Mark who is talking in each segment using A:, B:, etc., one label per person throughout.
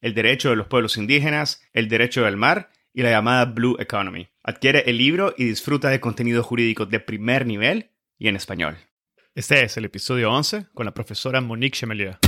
A: el derecho de los pueblos indígenas, el derecho del mar y la llamada Blue Economy. Adquiere el libro y disfruta de contenido jurídico de primer nivel y en español. Este es el episodio 11 con la profesora Monique Chemelier.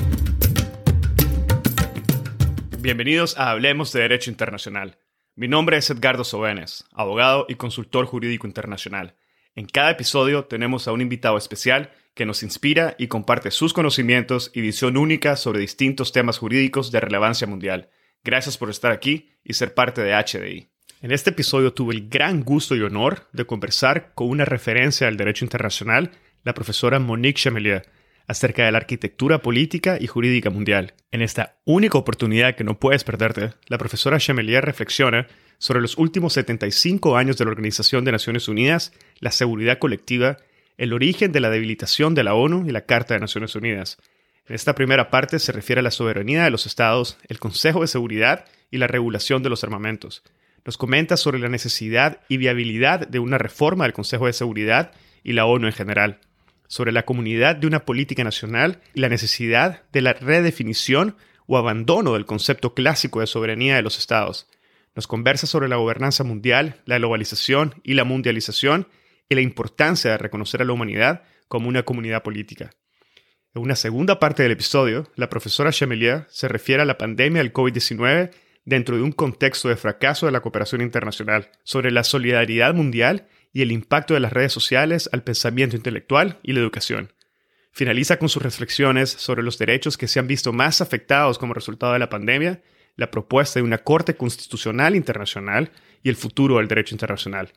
A: Bienvenidos a Hablemos de Derecho Internacional. Mi nombre es Edgardo Sobenes, abogado y consultor jurídico internacional. En cada episodio tenemos a un invitado especial que nos inspira y comparte sus conocimientos y visión única sobre distintos temas jurídicos de relevancia mundial. Gracias por estar aquí y ser parte de HDI. En este episodio tuve el gran gusto y honor de conversar con una referencia al derecho internacional, la profesora Monique Chamelier, acerca de la arquitectura política y jurídica mundial. En esta única oportunidad que no puedes perderte, la profesora Chamelier reflexiona sobre los últimos 75 años de la Organización de Naciones Unidas, la seguridad colectiva el origen de la debilitación de la ONU y la Carta de Naciones Unidas. En esta primera parte se refiere a la soberanía de los estados, el Consejo de Seguridad y la regulación de los armamentos. Nos comenta sobre la necesidad y viabilidad de una reforma del Consejo de Seguridad y la ONU en general, sobre la comunidad de una política nacional y la necesidad de la redefinición o abandono del concepto clásico de soberanía de los estados. Nos conversa sobre la gobernanza mundial, la globalización y la mundialización y la importancia de reconocer a la humanidad como una comunidad política. En una segunda parte del episodio, la profesora Chamelier se refiere a la pandemia del COVID-19 dentro de un contexto de fracaso de la cooperación internacional, sobre la solidaridad mundial y el impacto de las redes sociales al pensamiento intelectual y la educación. Finaliza con sus reflexiones sobre los derechos que se han visto más afectados como resultado de la pandemia, la propuesta de una Corte Constitucional Internacional y el futuro del derecho internacional.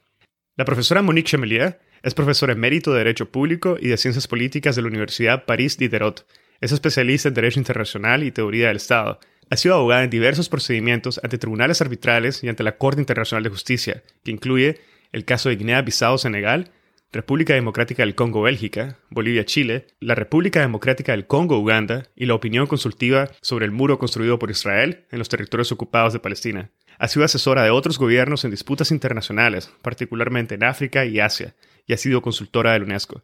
A: La profesora Monique Chamelier es profesora emérito de Derecho Público y de Ciencias Políticas de la Universidad París Diderot. Es especialista en Derecho Internacional y Teoría del Estado. Ha sido abogada en diversos procedimientos ante tribunales arbitrales y ante la Corte Internacional de Justicia, que incluye el caso de Guinea-Bissau-Senegal, República Democrática del Congo-Bélgica, Bolivia-Chile, la República Democrática del Congo-Uganda y la opinión consultiva sobre el muro construido por Israel en los territorios ocupados de Palestina. Ha sido asesora de otros gobiernos en disputas internacionales, particularmente en África y Asia, y ha sido consultora de la UNESCO.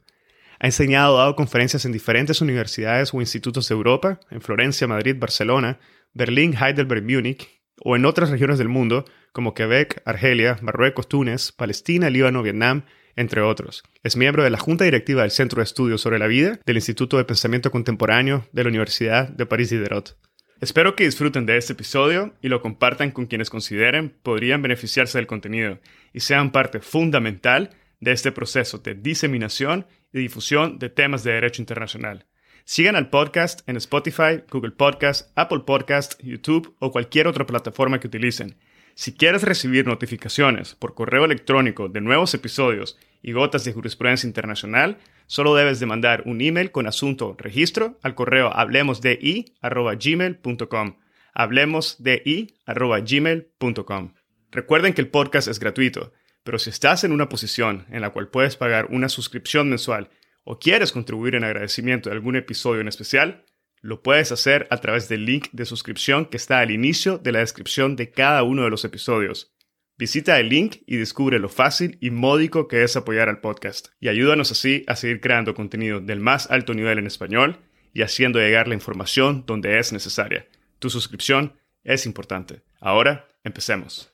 A: Ha enseñado o dado conferencias en diferentes universidades o institutos de Europa, en Florencia, Madrid, Barcelona, Berlín, Heidelberg, Múnich, o en otras regiones del mundo, como Quebec, Argelia, Marruecos, Túnez, Palestina, Líbano, Vietnam, entre otros. Es miembro de la Junta Directiva del Centro de Estudios sobre la Vida del Instituto de Pensamiento Contemporáneo de la Universidad de París Diderot. Espero que disfruten de este episodio y lo compartan con quienes consideren podrían beneficiarse del contenido y sean parte fundamental de este proceso de diseminación y difusión de temas de derecho internacional. Sigan al podcast en Spotify, Google Podcast, Apple Podcast, YouTube o cualquier otra plataforma que utilicen. Si quieres recibir notificaciones por correo electrónico de nuevos episodios y gotas de jurisprudencia internacional, solo debes de mandar un email con asunto registro al correo hablemosdi.gmail.com hablemosdi.gmail.com Recuerden que el podcast es gratuito, pero si estás en una posición en la cual puedes pagar una suscripción mensual o quieres contribuir en agradecimiento de algún episodio en especial, lo puedes hacer a través del link de suscripción que está al inicio de la descripción de cada uno de los episodios. Visita el link y descubre lo fácil y módico que es apoyar al podcast. Y ayúdanos así a seguir creando contenido del más alto nivel en español y haciendo llegar la información donde es necesaria. Tu suscripción es importante. Ahora, empecemos.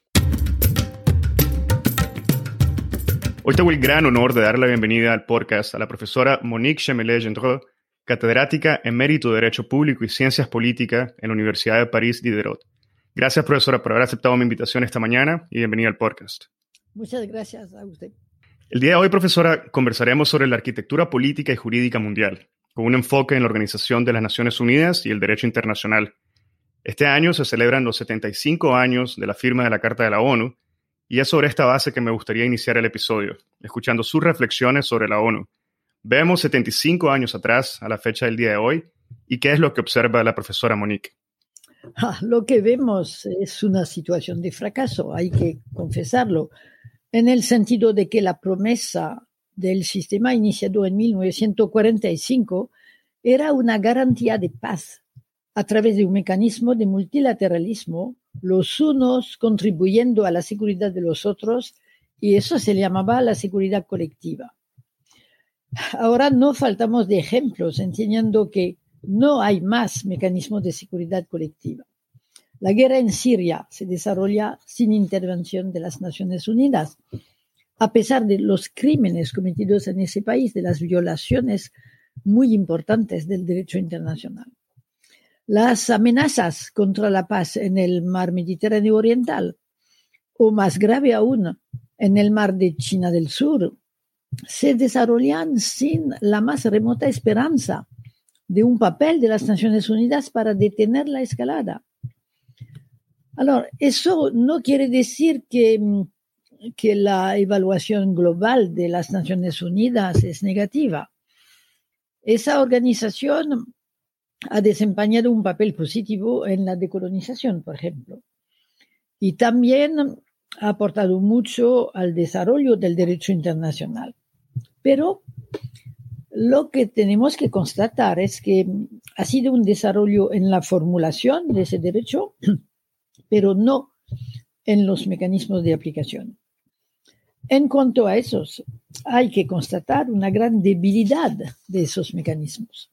A: Hoy tengo el gran honor de dar la bienvenida al podcast a la profesora Monique Chemelet-Gendreau, catedrática en Mérito de Derecho Público y Ciencias Políticas en la Universidad de París Diderot. Gracias, profesora, por haber aceptado mi invitación esta mañana y bienvenida al podcast.
B: Muchas gracias a usted.
A: El día de hoy, profesora, conversaremos sobre la arquitectura política y jurídica mundial. con un enfoque en la Organización de las Naciones Unidas y el derecho internacional. Este año se celebran los 75 años de la firma de la Carta de la ONU, y es sobre esta base que me gustaría iniciar el episodio, escuchando sus reflexiones sobre la ONU. Vemos 75 años atrás, a la fecha del día de hoy, y qué es lo que observa la profesora Monique.
B: Lo que vemos es una situación de fracaso, hay que confesarlo, en el sentido de que la promesa del sistema iniciado en 1945 era una garantía de paz a través de un mecanismo de multilateralismo, los unos contribuyendo a la seguridad de los otros, y eso se llamaba la seguridad colectiva. Ahora no faltamos de ejemplos enseñando que no hay más mecanismos de seguridad colectiva. La guerra en Siria se desarrolla sin intervención de las Naciones Unidas, a pesar de los crímenes cometidos en ese país, de las violaciones muy importantes del derecho internacional. Las amenazas contra la paz en el mar Mediterráneo Oriental, o más grave aún, en el mar de China del Sur, se desarrollan sin la más remota esperanza de un papel de las Naciones Unidas para detener la escalada. Ahora, eso no quiere decir que, que la evaluación global de las Naciones Unidas es negativa. Esa organización ha desempeñado un papel positivo en la decolonización, por ejemplo, y también ha aportado mucho al desarrollo del derecho internacional. Pero lo que tenemos que constatar es que ha sido un desarrollo en la formulación de ese derecho, pero no en los mecanismos de aplicación. En cuanto a esos, hay que constatar una gran debilidad de esos mecanismos.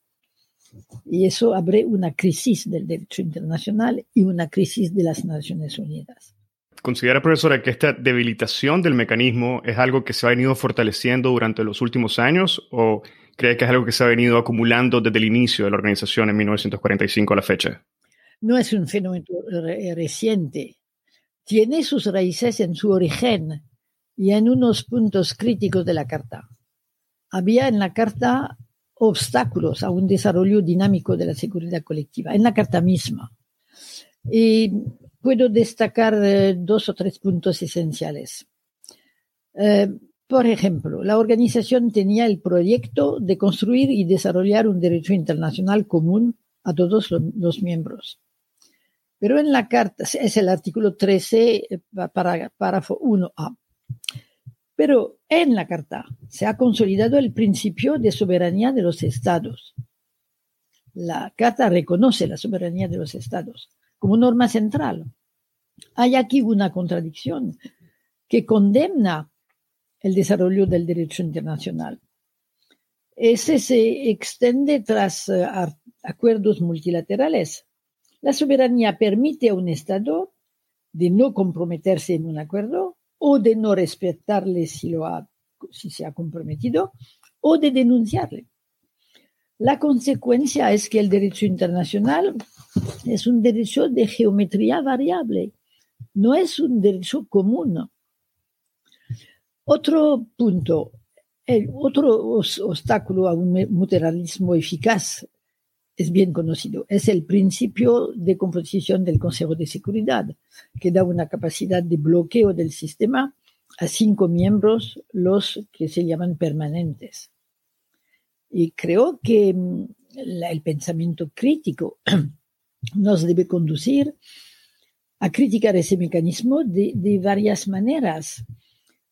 B: Y eso abre una crisis del derecho internacional y una crisis de las Naciones Unidas.
A: ¿Considera, profesora, que esta debilitación del mecanismo es algo que se ha venido fortaleciendo durante los últimos años o cree que es algo que se ha venido acumulando desde el inicio de la organización en 1945 a la fecha?
B: No es un fenómeno reciente. Tiene sus raíces en su origen y en unos puntos críticos de la Carta. Había en la Carta obstáculos a un desarrollo dinámico de la seguridad colectiva, en la Carta misma. Y puedo destacar eh, dos o tres puntos esenciales. Eh, por ejemplo, la organización tenía el proyecto de construir y desarrollar un derecho internacional común a todos los miembros. Pero en la carta, es el artículo 13, eh, párrafo 1a. Pero en la carta se ha consolidado el principio de soberanía de los estados. La carta reconoce la soberanía de los estados como norma central. Hay aquí una contradicción que condemna el desarrollo del derecho internacional. Ese se extiende tras eh, acuerdos multilaterales. La soberanía permite a un Estado de no comprometerse en un acuerdo o de no respetarle si, lo ha, si se ha comprometido o de denunciarle. La consecuencia es que el derecho internacional es un derecho de geometría variable, no es un derecho común. Otro punto, otro obstáculo a un multilateralismo eficaz es bien conocido, es el principio de composición del Consejo de Seguridad, que da una capacidad de bloqueo del sistema a cinco miembros, los que se llaman permanentes. Y creo que mm, el pensamiento crítico nos debe conducir a criticar ese mecanismo de, varias maneras.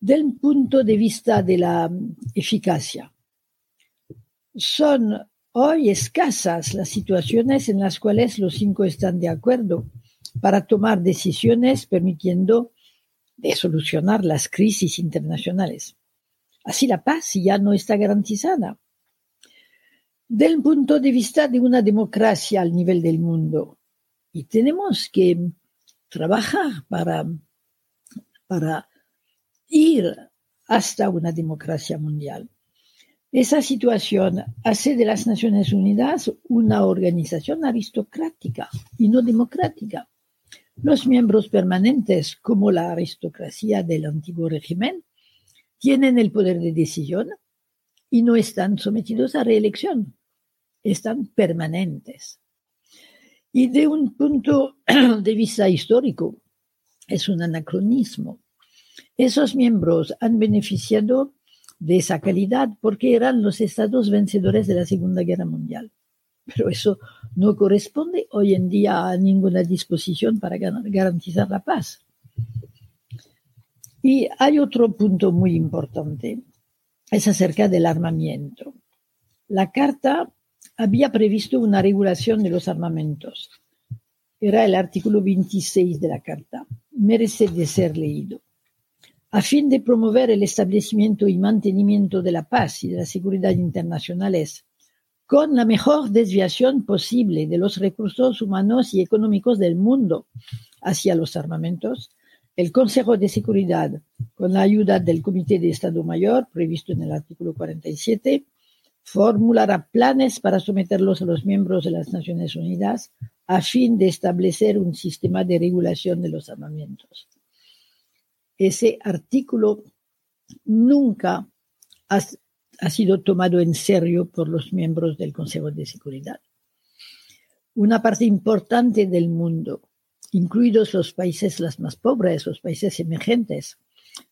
B: Del punto de vista de la mm, eficacia, son hoy escasas las situaciones en las cuales los cinco están de acuerdo para tomar decisiones permitiendo solucionar las crisis internacionales. Así la paz ya no está garantizada. Del punto de vista de una democracia al nivel del mundo, y tenemos que trabajar para, para ir hasta una democracia mundial. Esa situación hace de las Naciones Unidas una organización aristocrática y no democrática. Los miembros permanentes, como la aristocracia del antiguo régimen, tienen el poder de decisión y no están sometidos a reelección. Están permanentes. Y de un punto de vista histórico, es un anacronismo. Esos miembros han beneficiado de esa calidad porque eran los estados vencedores de la Segunda Guerra Mundial. Pero eso no corresponde hoy en día a ninguna disposición para garantizar la paz. Y hay otro punto muy importante, es acerca del armamento. La Carta había previsto una regulación de los armamentos. Era el artículo 26 de la Carta. Merece de ser leído. A fin de promover el establecimiento y mantenimiento de la paz y de la seguridad internacionales, con la mejor desviación posible de los recursos humanos y económicos del mundo hacia los armamentos, el Consejo de Seguridad, con la ayuda del Comité de Estado Mayor, previsto en el artículo 47, formulará planes para someterlos a los miembros de las Naciones Unidas a fin de establecer un sistema de regulación de los armamentos. Ese artículo nunca ha, sido tomado en serio por los miembros del Consejo de Seguridad. Una parte importante del mundo incluidos los países los más pobres, los países emergentes,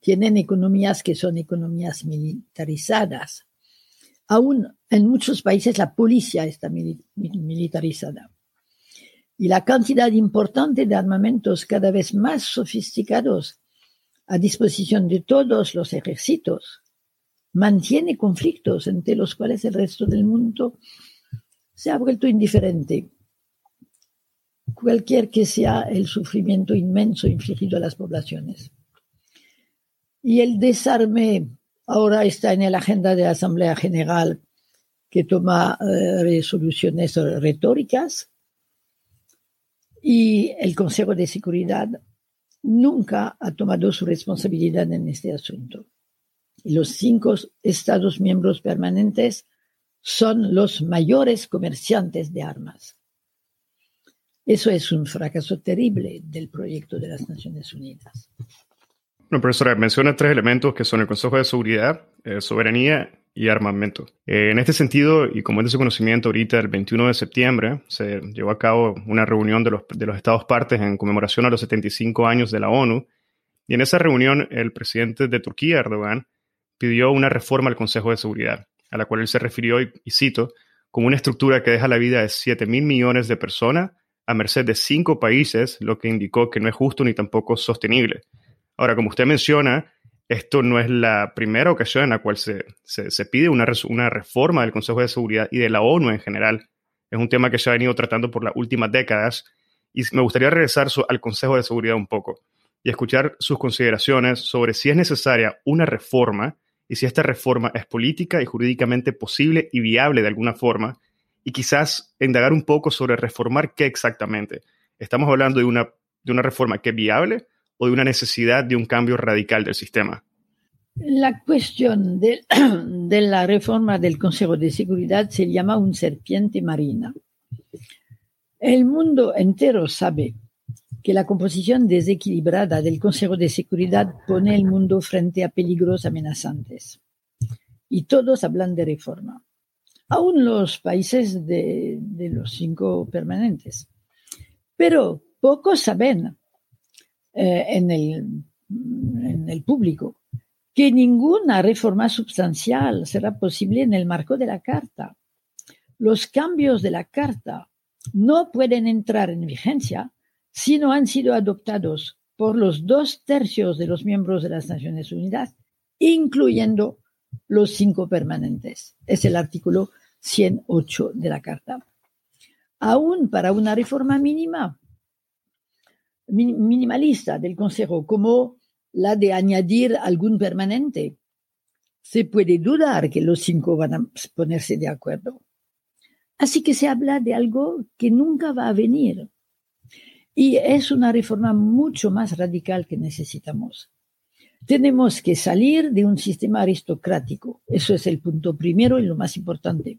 B: tienen economías que son economías militarizadas. Aún en muchos países la policía está militarizada. Y la cantidad importante de armamentos cada vez más sofisticados a disposición de todos los ejércitos mantiene conflictos entre los cuales el resto del mundo se ha vuelto indiferente cualquier que sea el sufrimiento inmenso infligido a las poblaciones. Y el desarme ahora está en la agenda de la Asamblea General que toma eh, resoluciones retóricas y el Consejo de Seguridad nunca ha tomado su responsabilidad en este asunto. Y los cinco Estados miembros permanentes son los mayores comerciantes de armas. Eso es un fracaso terrible del proyecto de las Naciones Unidas.
A: No, profesora, menciona tres elementos que son el Consejo de Seguridad, eh, soberanía y armamento. Eh, en este sentido, y como es de su conocimiento, ahorita el 21 de septiembre se llevó a cabo una reunión de los, Estados partes en conmemoración a los 75 años de la ONU. Y en esa reunión, el presidente de Turquía, Erdogan, pidió una reforma al Consejo de Seguridad, a la cual él se refirió, y, y cito, como una estructura que deja la vida de 7 mil millones de personas a merced de cinco países, lo que indicó que no es justo ni tampoco sostenible. Ahora, como usted menciona, esto no es la primera ocasión en la cual se, pide una, una, reforma del Consejo de Seguridad y de la ONU en general. Es un tema que se ha venido tratando por las últimas décadas y me gustaría regresar al Consejo de Seguridad un poco y escuchar sus consideraciones sobre si es necesaria una reforma y si esta reforma es política y jurídicamente posible y viable de alguna forma y quizás indagar un poco sobre reformar qué exactamente. ¿Estamos hablando de una, de una reforma que es viable o de una necesidad de un cambio radical del sistema?
B: La cuestión de, de la reforma del Consejo de Seguridad se llama un serpiente marina. El mundo entero sabe que la composición desequilibrada del Consejo de Seguridad pone el mundo frente a peligros amenazantes. Y todos hablan de reforma aún los países de, los cinco permanentes. Pero pocos saben eh, en, el, en el público que ninguna reforma sustancial será posible en el marco de la Carta. Los cambios de la Carta no pueden entrar en vigencia si no han sido adoptados por los dos tercios de los miembros de las Naciones Unidas, incluyendo los cinco permanentes. Es el artículo 108 de la Carta. Aún para una reforma mínima, minimalista del Consejo, como la de añadir algún permanente, se puede dudar que los cinco van a ponerse de acuerdo. Así que se habla de algo que nunca va a venir. Y es una reforma mucho más radical que necesitamos. Tenemos que salir de un sistema aristocrático. Eso es el punto primero y lo más importante.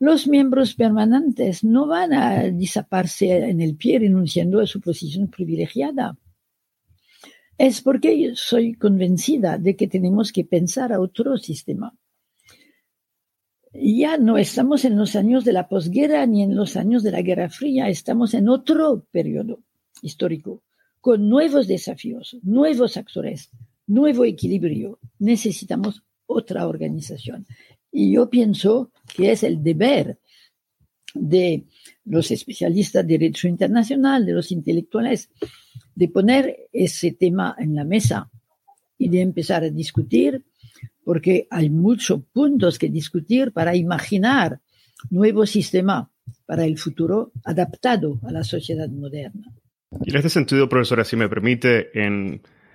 B: Los miembros permanentes no van a disaparse en el pie renunciando a su posición privilegiada. Es porque soy convencida de que tenemos que pensar a otro sistema. ya no estamos en los años de la posguerra ni en los años de la Guerra Fría, estamos en otro periodo histórico, con nuevos desafíos, nuevos actores, nuevo equilibrio. Necesitamos otra organización. Y yo pienso que es el deber de los especialistas de derecho internacional, de los intelectuales, de poner ese tema en la mesa y de empezar a discutir, porque hay muchos puntos que discutir para imaginar nuevo sistema para el futuro adaptado a la sociedad moderna.
A: Y en este sentido, profesora, si me permite,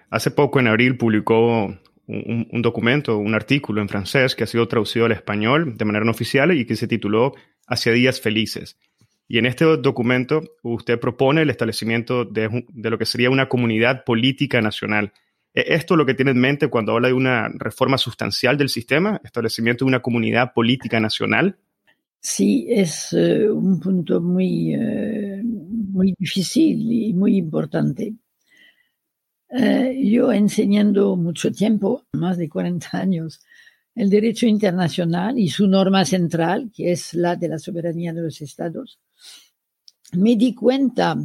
A: hace poco, en abril, publicó un, documento, un artículo en francés que ha sido traducido al español de manera no oficial y que se tituló Hacia días felices. Y en este documento usted propone el establecimiento de, de lo que sería una comunidad política nacional. ¿Es esto lo que tiene en mente cuando habla de una reforma sustancial del sistema, establecimiento de una comunidad política nacional?
B: Sí, es uh, un punto muy, uh, muy difícil y muy importante. Uh, yo enseñando mucho tiempo, más de 40 años, el derecho internacional y su norma central, que es la de la soberanía de los estados, me di cuenta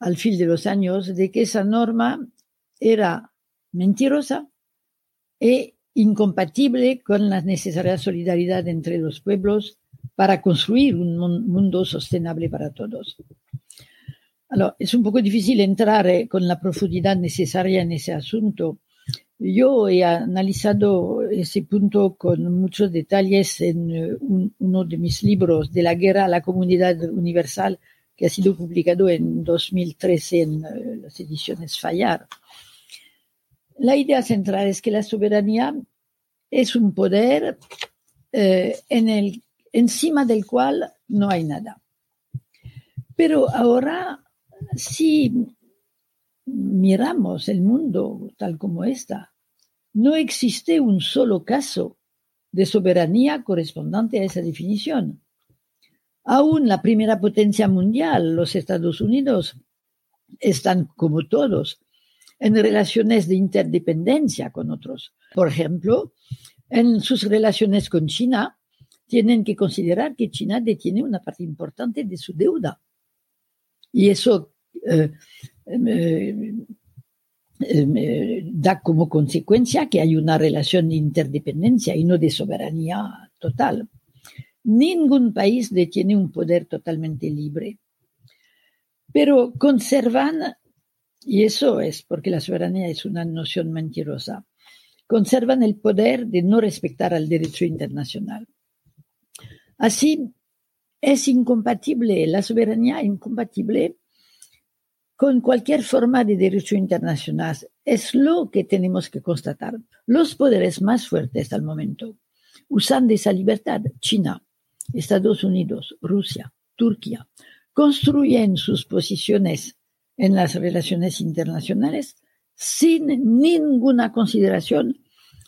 B: al fin de los años de que esa norma era mentirosa e incompatible con la necesaria solidaridad entre los pueblos para construir un mundo sostenible para todos. Alors, es un poco difícil entrar eh, con la profundidad necesaria en ese asunto. Yo he analizado ese punto con muchos detalles en uh, un, uno de mis libros, De la guerra a la comunidad universal, que ha sido publicado en 2013 en uh, las ediciones Fallar. La idea central es que la soberanía es un poder eh, en el, encima del cual no hay nada. Pero ahora si miramos el mundo tal como está, no existe un solo caso de soberanía correspondiente a esa definición. Aún la primera potencia mundial, los Estados Unidos, están como todos en relaciones de interdependencia con otros. Por ejemplo, en sus relaciones con China, tienen que considerar que China detiene una parte importante de su deuda. Y eso da como consecuencia que hay una relación de interdependencia y no de soberanía total. Ningún país detiene un poder totalmente libre, pero conservan, y eso es porque la soberanía es una noción mentirosa, conservan el poder de no respetar al derecho internacional. Así, es incompatible, la soberanía incompatible con cualquier forma de derecho internacional. Es lo que tenemos que constatar. Los poderes más fuertes al momento usan de esa libertad. China, Estados Unidos, Rusia, Turquía, construyen sus posiciones en las relaciones internacionales sin ninguna consideración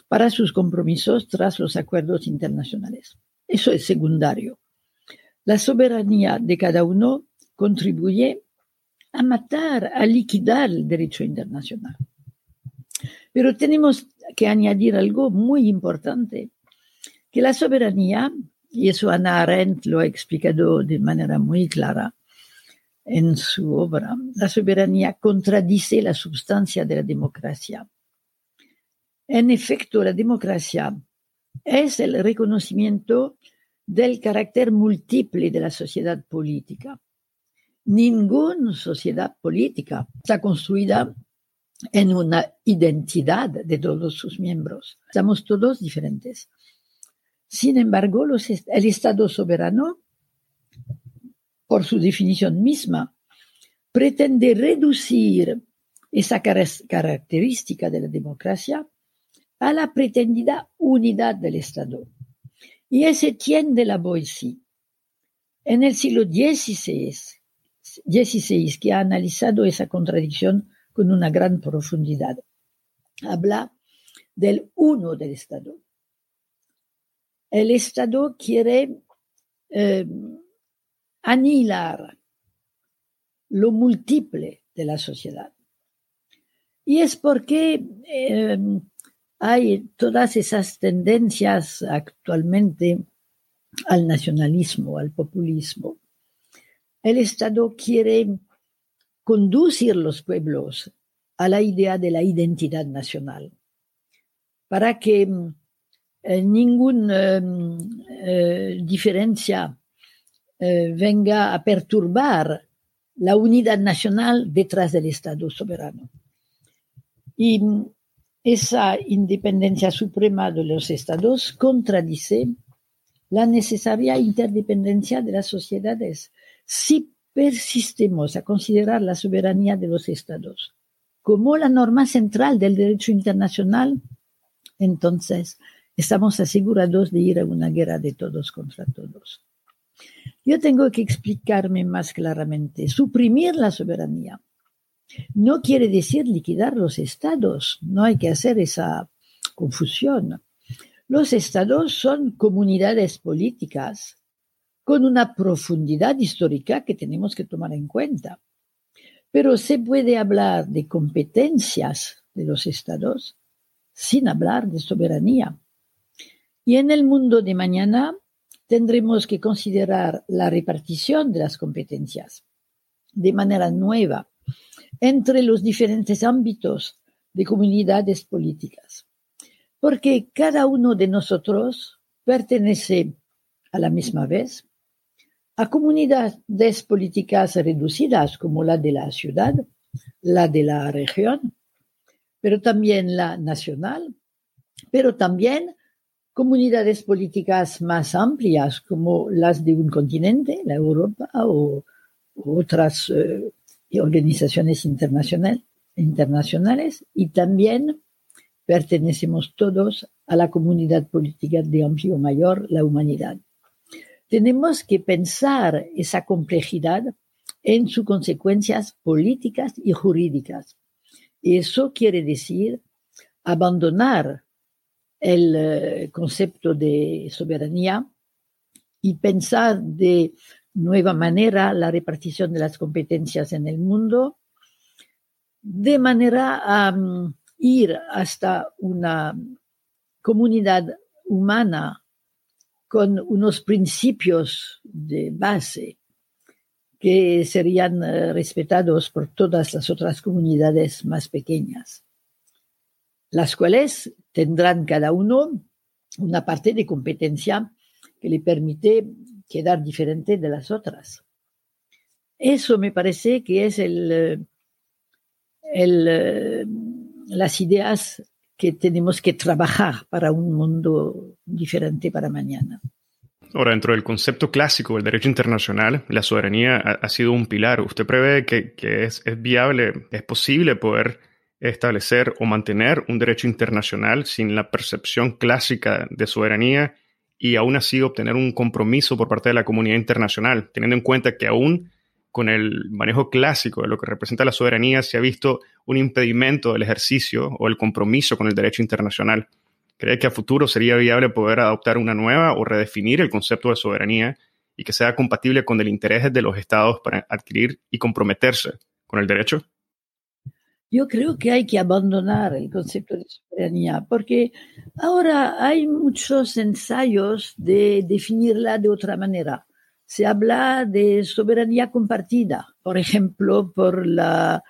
B: para sus compromisos tras los acuerdos internacionales. Eso es secundario. La soberanía de cada uno contribuye a matar, a liquidar el derecho internacional. Pero tenemos que añadir algo muy importante, que la soberanía, y eso Ana Arendt lo ha explicado de manera muy clara en su obra, la soberanía contradice la sustancia de la democracia. En efecto, la democracia es el reconocimiento del carácter múltiple de la sociedad política ninguna sociedad política está construida en una identidad de todos sus miembros. Estamos todos diferentes. Sin embargo, el Estado soberano, por su definición misma, pretende reducir esa característica de la democracia a la pretendida unidad del Estado. Y ese tiende la Boissy. En el siglo XVI, 16 que ha analizado esa contradicción con una gran profundidad. Habla del uno del Estado. El Estado quiere eh, lo múltiple de la sociedad. Y es porque eh, hay todas esas tendencias actualmente al nacionalismo, al populismo. El Estado quiere conducir los pueblos a la idea de la identidad nacional, para que eh, ninguna eh, diferencia eh, venga a perturbar la unidad nacional detrás del Estado soberano. Y esa independencia suprema de los Estados contradice la necesaria interdependencia de las sociedades. Si persistimos a considerar la soberanía de los Estados como la norma central del derecho internacional, entonces estamos asegurados de ir a una guerra de todos contra todos. Yo tengo que explicarme más claramente. Suprimir la soberanía no quiere decir liquidar los estados. No hay que hacer esa confusión. Los estados son comunidades políticas con una profundidad histórica que tenemos que tomar en cuenta. Pero se puede hablar de competencias de los estados sin hablar de soberanía. Y en el mundo de mañana tendremos que considerar la repartición de las competencias de manera nueva entre los diferentes ámbitos de comunidades políticas, porque cada uno de nosotros pertenece a la misma vez a comunidades políticas reducidas como la de la ciudad, la de la región, pero también la nacional, pero también comunidades políticas más amplias como las de un continente, la Europa o, otras eh, organizaciones internacionales y también pertenecemos todos a la comunidad política de amplio mayor, la humanidad. Tenemos que pensar esa complejidad en sus consecuencias políticas y jurídicas. Eso quiere decir abandonar el eh, concepto de soberanía y pensar de nueva manera la repartición de las competencias en el mundo, de manera a ir hasta una comunidad humana con unos principios de base que serían eh, respetados por todas las otras comunidades más pequeñas, las cuales tendrán cada uno una parte de competencia que le permite quedar diferente de las otras. Eso me parece que es el, las ideas que tenemos que trabajar para un mundo diferente para mañana.
A: Ahora, dentro del concepto clásico del derecho internacional, la soberanía ha, sido un pilar. ¿Usted prevé que, que es, es, viable, es posible poder establecer o mantener un derecho internacional sin la percepción clásica de soberanía y aún así obtener un compromiso por parte de la comunidad internacional, teniendo en cuenta que aún con el manejo clásico de lo que representa la soberanía se ha visto un impedimento del ejercicio o el compromiso con el derecho internacional. ¿Cree que a futuro sería viable poder adoptar una nueva o redefinir el concepto de soberanía y que sea compatible con el interés de los estados para adquirir y comprometerse con el derecho?
B: Yo creo que hay que abandonar el concepto de soberanía porque ahora hay muchos ensayos de definirla de otra manera. Se habla de soberanía compartida, por ejemplo, por la,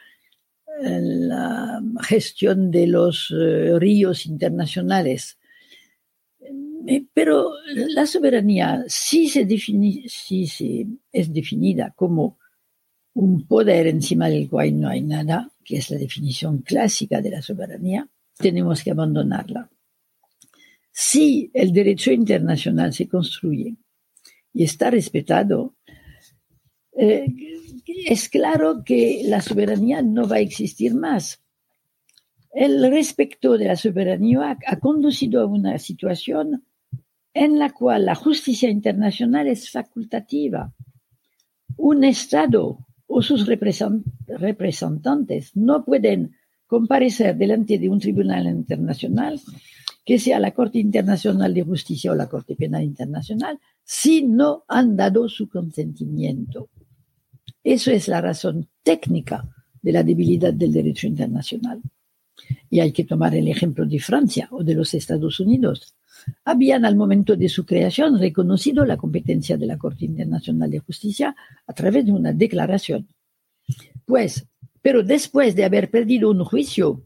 B: gestión de los eh, ríos internacionales. Eh, pero la soberanía, si, se si se es definida como un poder encima del cual no hay nada, que es la definición clásica de la soberanía, tenemos que abandonarla. Si el derecho internacional se construye y está respetado, eh, es claro que la soberanía no va a existir más. El respeto de la soberanía ha conducido a una situación en la cual la justicia internacional es facultativa. Un Estado o sus representantes no pueden comparecer delante de un tribunal internacional, que sea la Corte Internacional de Justicia o la Corte Penal Internacional, si no han dado su consentimiento. Eso es la razón técnica de la debilidad del derecho internacional. Y hay que tomar el ejemplo de Francia o de los Estados Unidos. Habían al momento de su creación reconocido la competencia de la Corte Internacional de Justicia a través de una declaración. Pues, pero después de haber perdido un juicio,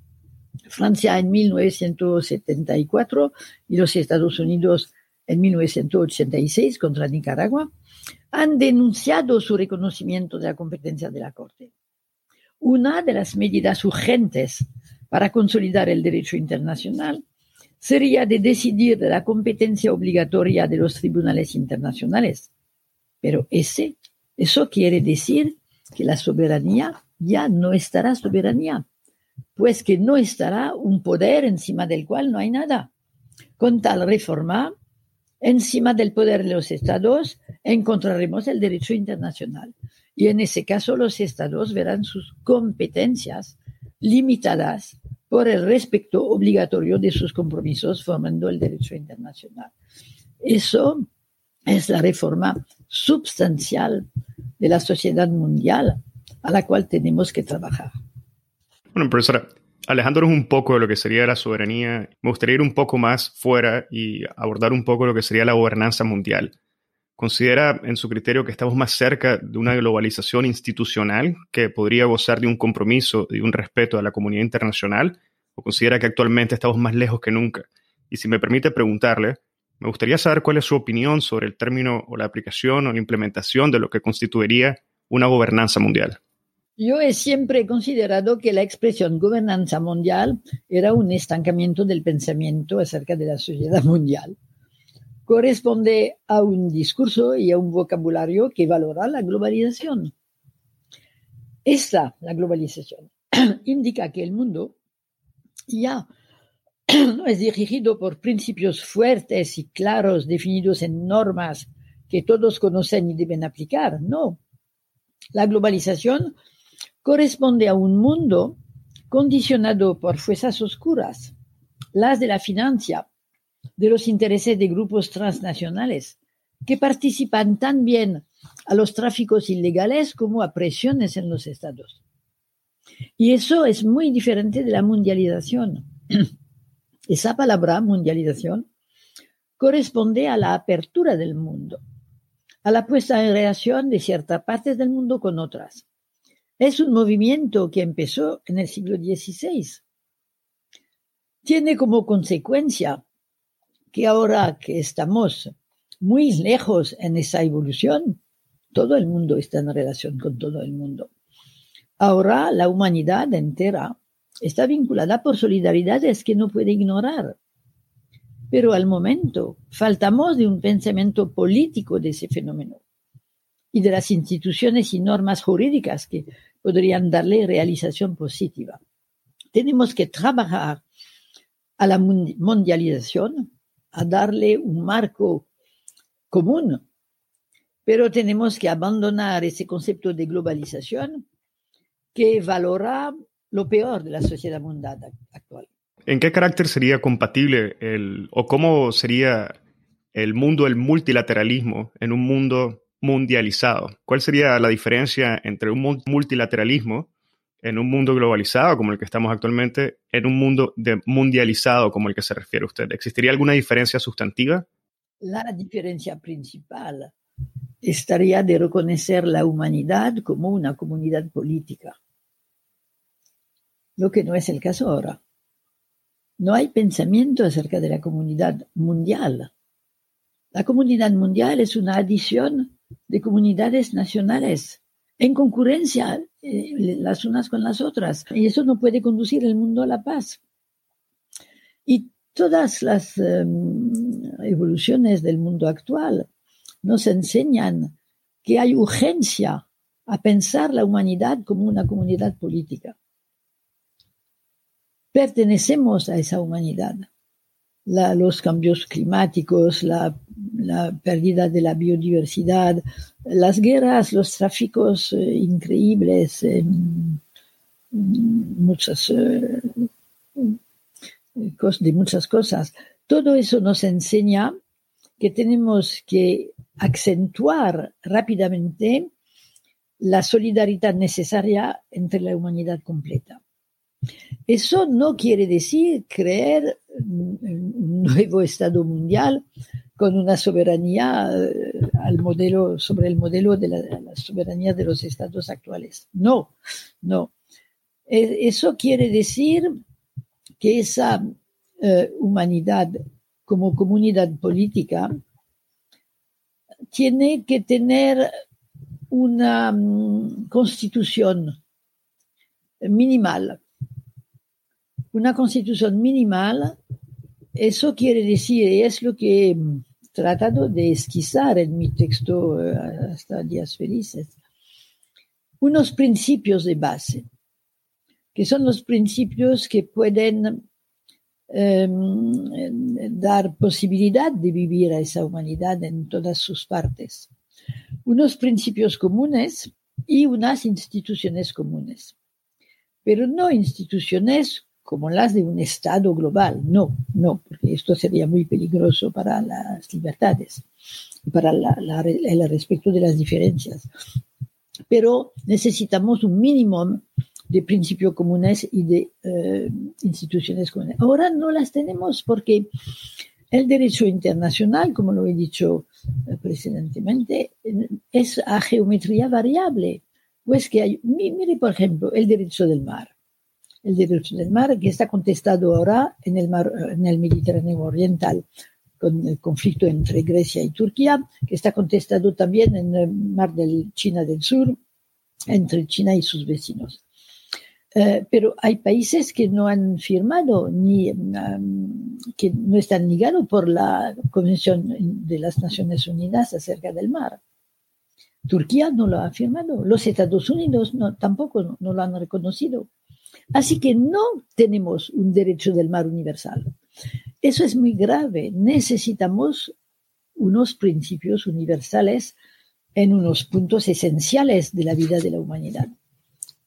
B: Francia en 1974 y los Estados Unidos en 1986 contra Nicaragua, han denunciado su reconocimiento de la competencia de la Corte. Una de las medidas urgentes para consolidar el derecho internacional sería de decidir de la competencia obligatoria de los tribunales internacionales. Pero ese, eso quiere decir que la soberanía ya no estará soberanía, pues que no estará un poder encima del cual no hay nada. Con tal reforma, encima del poder de los estados encontraremos el derecho internacional. Y en ese caso los estados verán sus competencias limitadas por el respeto obligatorio de sus compromisos formando el derecho internacional. Eso es la reforma substancial de la sociedad mundial a la cual tenemos que trabajar.
A: Bueno, profesora, alejándonos un poco de lo que sería la soberanía, me gustaría ir un poco más fuera y abordar un poco lo que sería la gobernanza mundial. ¿Considera en su criterio que estamos más cerca de una globalización institucional que podría gozar de un compromiso y un respeto a la comunidad internacional? ¿O considera que actualmente estamos más lejos que nunca? Y si me permite preguntarle, me gustaría saber cuál es su opinión sobre el término o la aplicación o la implementación de lo que constituiría una gobernanza mundial.
B: Yo he siempre considerado que la expresión gobernanza mundial era un estancamiento del pensamiento acerca de la sociedad mundial corresponde a un discurso y a un vocabulario que valora la globalización. Esta, la globalización, indica que el mundo ya no es dirigido por principios fuertes y claros definidos en normas que todos conocen y deben aplicar. No. La globalización corresponde a un mundo condicionado por fuerzas oscuras, las de la financia, de los intereses de grupos transnacionales que participan también a los tráficos ilegales como a presiones en los estados. Y eso es muy diferente de la mundialización. Esa palabra, mundialización, corresponde a la apertura del mundo, a la puesta en relación de ciertas partes del mundo con otras. Es un movimiento que empezó en el siglo XVI. Tiene como consecuencia que ahora que estamos muy lejos en esa evolución, todo el mundo está en relación con todo el mundo. Ahora la humanidad entera está vinculada por solidaridades que no puede ignorar. Pero al momento faltamos de un pensamiento político de ese fenómeno y de las instituciones y normas jurídicas que podrían darle realización positiva. Tenemos que trabajar a la mundialización a darle un marco común, pero tenemos que abandonar ese concepto de globalización que valora lo peor de la sociedad mundial actual.
A: ¿En qué carácter sería compatible el, o cómo sería el mundo del multilateralismo en un mundo mundializado? ¿Cuál sería la diferencia entre un multilateralismo en un mundo globalizado como el que estamos actualmente, en un mundo mundializado como el que se refiere usted? ¿Existiría alguna diferencia sustantiva?
B: La diferencia principal estaría de reconocer la humanidad como una comunidad política, lo que no es el caso ahora. No hay pensamiento acerca de la comunidad mundial. La comunidad mundial es una adición de comunidades nacionales en concurrencia eh, las unas con las otras. Y eso no puede conducir el mundo a la paz. Y todas las em, evoluciones del mundo actual nos enseñan que hay urgencia a pensar la humanidad como una comunidad política. Pertenecemos a esa humanidad. Los cambios climáticos, la pérdida de la biodiversidad, las guerras, los tráficos eh, increíbles, eh, muchas, eh, de muchas cosas. Todo eso nos enseña que tenemos que acentuar rápidamente la solidaridad necesaria entre la humanidad completa. Eso no quiere decir creer un nuevo Estado mundial con una soberanía eh, al modelo, sobre el modelo de la, soberanía de los estados actuales. No, no. E, eso quiere decir que esa eh, humanidad como comunidad política tiene que tener una mm, constitución minimal. Una constitución minimal, eso quiere decir, y es lo que he tratado de esquizar en mi texto eh, hasta días felices, unos principios de base, que son los principios que pueden em, dar posibilidad de vivir a esa humanidad en todas sus partes. Unos principios comunes y unas instituciones comunes pero no instituciones como las de un Estado global, no, no, porque esto sería muy peligroso para las libertades y para el respecto de las diferencias. Pero necesitamos un mínimo de principios comunes y de eh, instituciones comunes. Ahora no las tenemos porque el derecho internacional, como lo he dicho eh, precedentemente, es a geometría variable. Pues que hay, mire por ejemplo, el derecho del mar. El derecho del mar que está contestado ahora en el, mar, en el Mediterráneo Oriental con el conflicto entre Grecia y Turquía, que está contestado también en el mar de China del Sur, entre China y sus vecinos. Eh, pero hay países que no han firmado ni um, que no están ligados por la Convención de las Naciones Unidas acerca del mar. Turquía no lo ha firmado, los Estados Unidos tampoco no, lo han reconocido. Así que no tenemos un derecho del mar universal. Eso es muy grave. Necesitamos unos principios universales en unos puntos esenciales de la vida de la humanidad.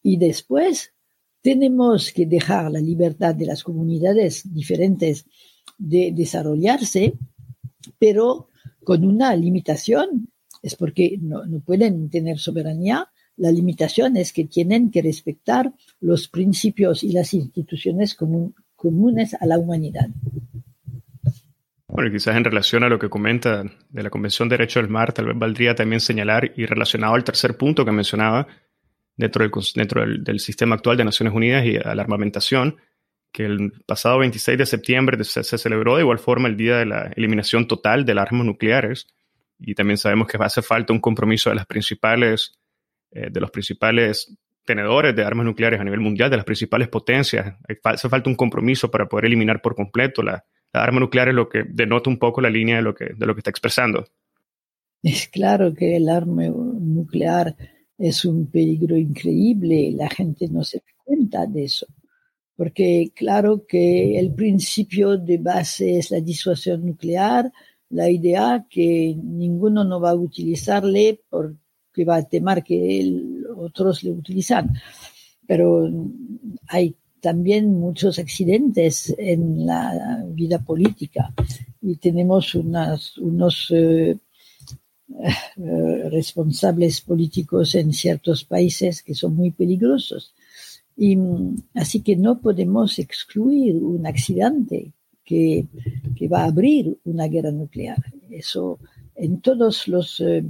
B: Y después tenemos que dejar la libertad de las comunidades diferentes de desarrollarse, pero con una limitación es porque no, pueden tener soberanía. La limitación es que tienen que respetar los principios y las instituciones comunes a la humanidad.
A: Bueno, quizás en relación a lo que comenta de la Convención de Derecho del Mar, tal vez valdría también señalar, y relacionado al tercer punto que mencionaba, dentro del, dentro del, sistema actual de Naciones Unidas y a la armamentación, que el pasado 26 de septiembre se, se, celebró de igual forma el Día de la Eliminación Total de las Armas Nucleares, y también sabemos que hace falta un compromiso de las principales, eh, de los principales tenedores de armas nucleares a nivel mundial, de las principales potencias. Hace falta un compromiso para poder eliminar por completo la, arma nuclear, es lo que denota un poco la línea de lo que, de lo que está expresando.
B: Es claro que el arma nuclear es un peligro increíble, la gente no se da cuenta de eso, porque claro que el principio de base es la disuasión nuclear, la idea que ninguno no va a utilizarle porque va a temer que otros le utilizan. Pero hay también muchos accidentes en la vida política y tenemos unos eh, eh, responsables políticos en ciertos países que son muy peligrosos. Y así que no podemos excluir un accidente que, va a abrir una guerra nuclear. Eso en todos los eh,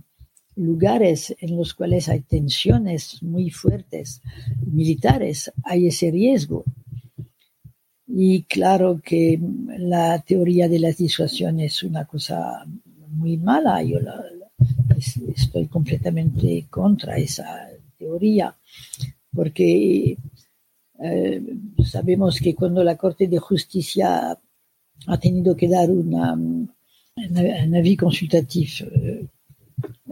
B: lugares en los cuales hay tensiones muy fuertes militares, hay ese riesgo. Y claro que la teoría de la disuasión es una cosa muy mala. Yo estoy completamente contra esa teoría, porque eh, sabemos que cuando la Corte de Justicia ha tenido que dar una, un avis consultatif eh,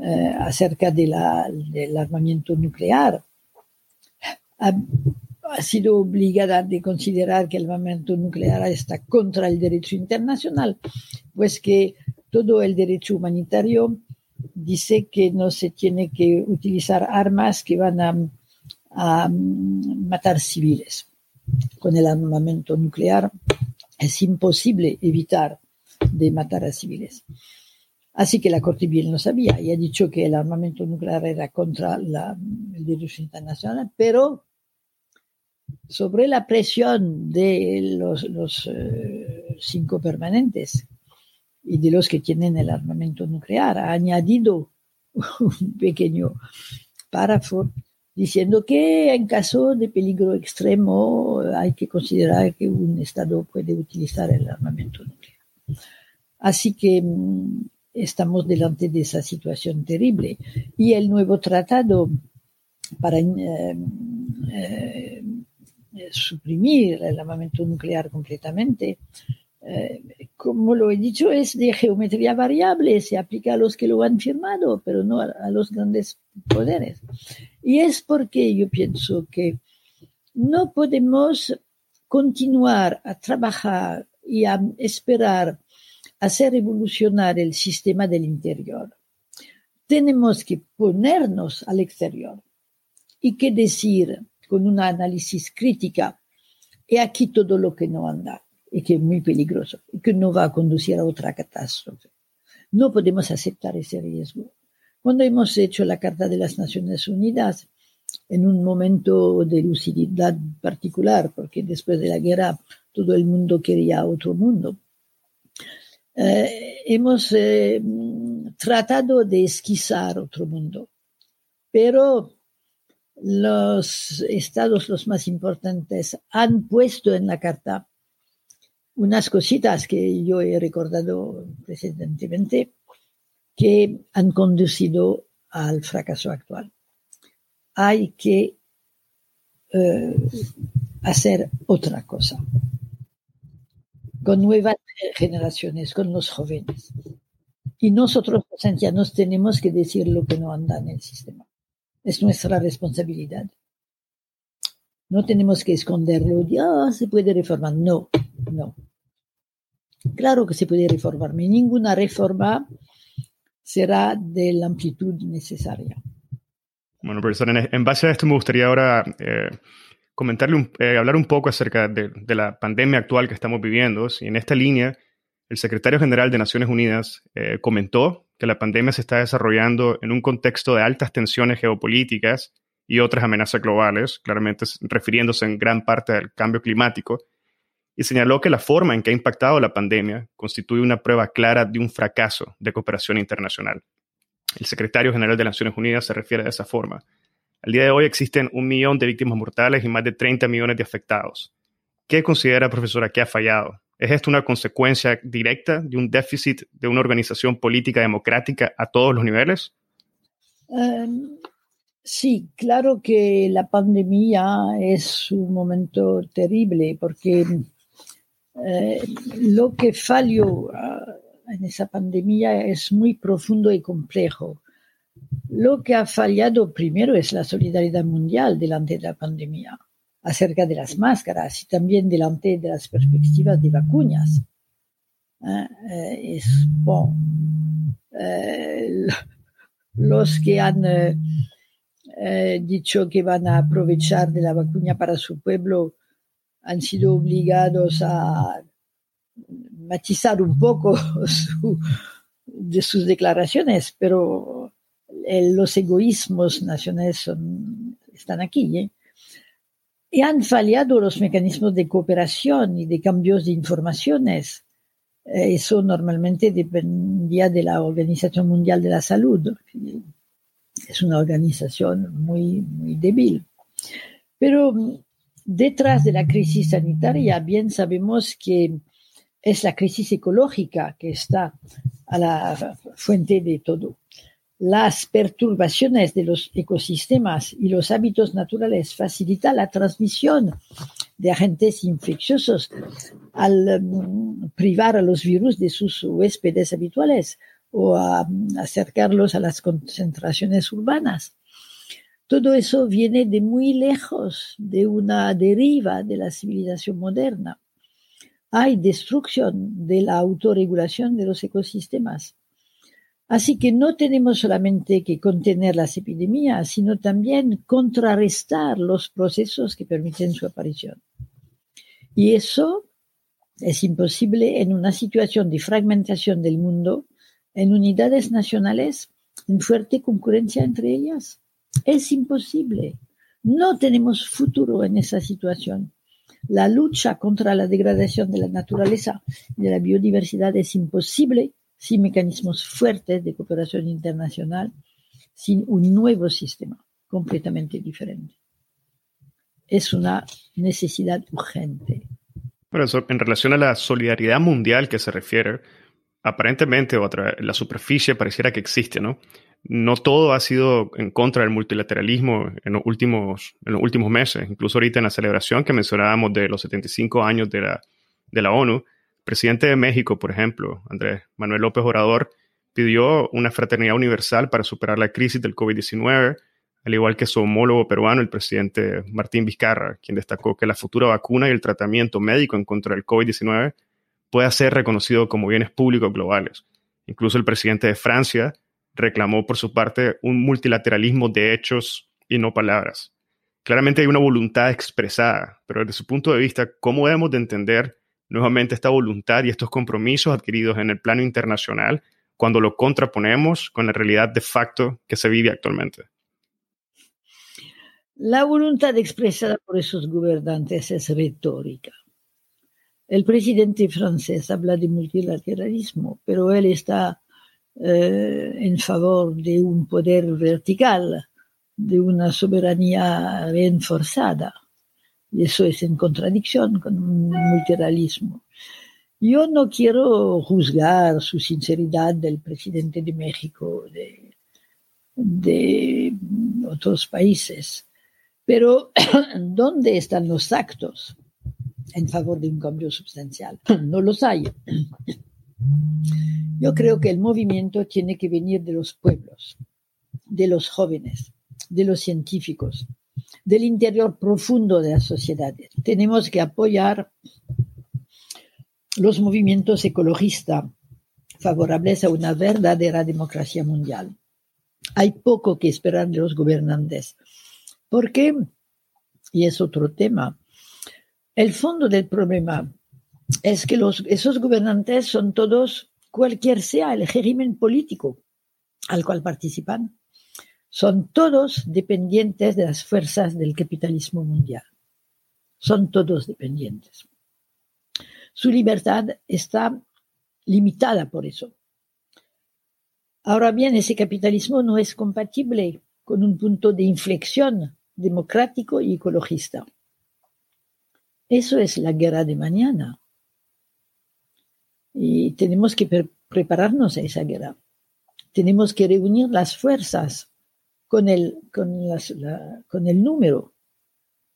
B: eh, acerca del armamento nuclear. Ha, ha, sido obligada de considerar que el armamento nuclear está contra el derecho internacional, pues que todo el derecho humanitario dice que no se tiene que utilizar armas que van a, a matar civiles. Con el armamento nuclear es imposible evitar de matar a civiles. Así que la Corte bien lo sabía y ha dicho que el armamento nuclear era contra la, el derecho internacional, pero sobre la presión de los, eh, cinco permanentes y de los que tienen el armamento nuclear, ha añadido un pequeño párrafo diciendo que en caso de peligro extremo hay que considerar que un Estado puede utilizar el armamento nuclear. Así que mm, estamos delante de esa situación terrible. Y el nuevo tratado para eh, eh, suprimir el armamento nuclear completamente, eh, como lo he dicho, es de geometría variable, se aplica a los que lo han firmado, pero no a, los grandes poderes. Y es porque yo pienso que no podemos continuar a trabajar y a esperar hacer evolucionar el sistema del interior. Tenemos que ponernos al exterior y que decir con un análisis crítica, he aquí todo lo que no anda y que es muy peligroso y que no va a conducir a otra catástrofe. No podemos aceptar ese riesgo. Cuando hemos hecho la Carta de las Naciones Unidas, en un momento de lucididad particular, porque después de la guerra todo el mundo quería otro mundo, eh, hemos eh, tratado de esquizar otro mundo, pero los estados los más importantes han puesto en la carta unas cositas que yo he recordado precedentemente que han conducido al fracaso actual. Hay que eh, hacer otra cosa con nuevas generaciones, con los jóvenes. Y nosotros los ancianos tenemos que decir lo que no anda en el sistema. Es nuestra responsabilidad. No tenemos que esconderlo. Ya se puede reformar. No, no. Claro que se puede reformar, pero ninguna reforma será de la amplitud necesaria.
A: Bueno, profesor, en base a esto me gustaría ahora eh, comentarle, eh, hablar un poco acerca de, la pandemia actual que estamos viviendo. En esta línea, el secretario general de Naciones Unidas eh, comentó que la pandemia se está desarrollando en un contexto de altas tensiones geopolíticas y otras amenazas globales, claramente refiriéndose en gran parte al cambio climático, y señaló que la forma en que ha impactado la pandemia constituye una prueba clara de un fracaso de cooperación internacional. El secretario general de Naciones Unidas se refiere de esa forma. Al día de hoy existen un millón de víctimas mortales y más de 30 millones de afectados. ¿Qué considera, profesora, que ha fallado? ¿Es esto una consecuencia directa de un déficit de una organización política democrática a todos los niveles?
B: Em, sí, claro que la pandemia es un momento terrible porque eh, lo que falló ah, en esa pandemia es muy profundo y complejo. Lo que ha fallado primero es la solidaridad mundial delante de la pandemia, acerca de las máscaras y también delante de las perspectivas de vacunas. Eh, eh, eh, los que han dicho que van a aprovechar de la vacuna para su pueblo han sido obligados a matizar un poco de sus declaraciones, pero los egoísmos nacionales están aquí. ¿eh? Y han fallado los mecanismos de cooperación y de cambios de informaciones. Eh, eso normalmente dependía de la Organización Mundial de la Salud. Es una organización muy, muy débil. Pero mm, detrás de la crisis sanitaria, bien sabemos que es la crisis ecológica que está a la fuente de todo las perturbaciones de los ecosistemas y los hábitos naturales facilitan la transmisión de agentes infecciosos al mm, privar a los virus de sus huéspedes habituales o a, mm, acercarlos a las concentraciones urbanas. Todo eso viene de muy lejos, de una deriva de la civilización moderna. Hay destrucción de la autorregulación de los ecosistemas Así que no tenemos solamente que contener las epidemias, sino también contrarrestar los procesos que permiten su aparición. Y eso es imposible en una situación de fragmentación del mundo, en unidades nacionales, en fuerte concurrencia entre ellas. Es imposible. No tenemos futuro en esa situación. La lucha contra la degradación de la naturaleza y de la biodiversidad es imposible sin mecanismos fuertes de cooperación internacional, sin un nuevo sistema completamente diferente. Es una necesidad urgente.
A: Bueno, en relación a la solidaridad mundial que se refiere, aparentemente o la superficie pareciera que existe, ¿no? No todo ha sido en contra del multilateralismo en los últimos, en los últimos meses. Incluso ahorita en la celebración que mencionábamos de los 75 años de la, de la ONU, presidente de México, por ejemplo, Andrés Manuel López Obrador, pidió una fraternidad universal para superar la crisis del COVID-19, al igual que su homólogo peruano, el presidente Martín Vizcarra, quien destacó que la futura vacuna y el tratamiento médico en contra del COVID-19 pueda ser reconocido como bienes públicos globales. Incluso el presidente de Francia reclamó por su parte un multilateralismo de hechos y no palabras. Claramente hay una voluntad expresada, pero desde su punto de vista, ¿cómo debemos de entender nuevamente esta voluntad y estos compromisos adquiridos en el plano internacional cuando lo contraponemos con la realidad de facto que se vive actualmente?
B: La voluntad expresada por esos gobernantes es retórica. El presidente francés habla de multilateralismo, pero él está eh, en favor de un poder vertical, de una soberanía reforzada. Y eso es en contradicción con un multilateralismo. Yo no quiero juzgar su sinceridad del presidente de México, de, de otros países, pero ¿dónde están los actos? en favor de un cambio sustancial. No los hay. Yo creo que el movimiento tiene que venir de los pueblos, de los jóvenes, de los científicos, del interior profundo de las sociedades. Tenemos que apoyar los movimientos ecologistas favorables a una verdadera democracia mundial. Hay poco que esperar de los gobernantes. ¿Por qué? Y es otro tema. El fondo del problema es que esos gobernantes son todos, cualquier sea el régimen político al cual participan, son todos dependientes de las fuerzas del capitalismo mundial. Son todos dependientes. Su libertad está limitada por eso. Ahora bien, ese capitalismo no es compatible con un punto de inflexión democrático y ecologista. Eso es la guerra de mañana. Y tenemos que prepararnos a esa guerra. Tenemos que reunir las fuerzas con el, con, con el número,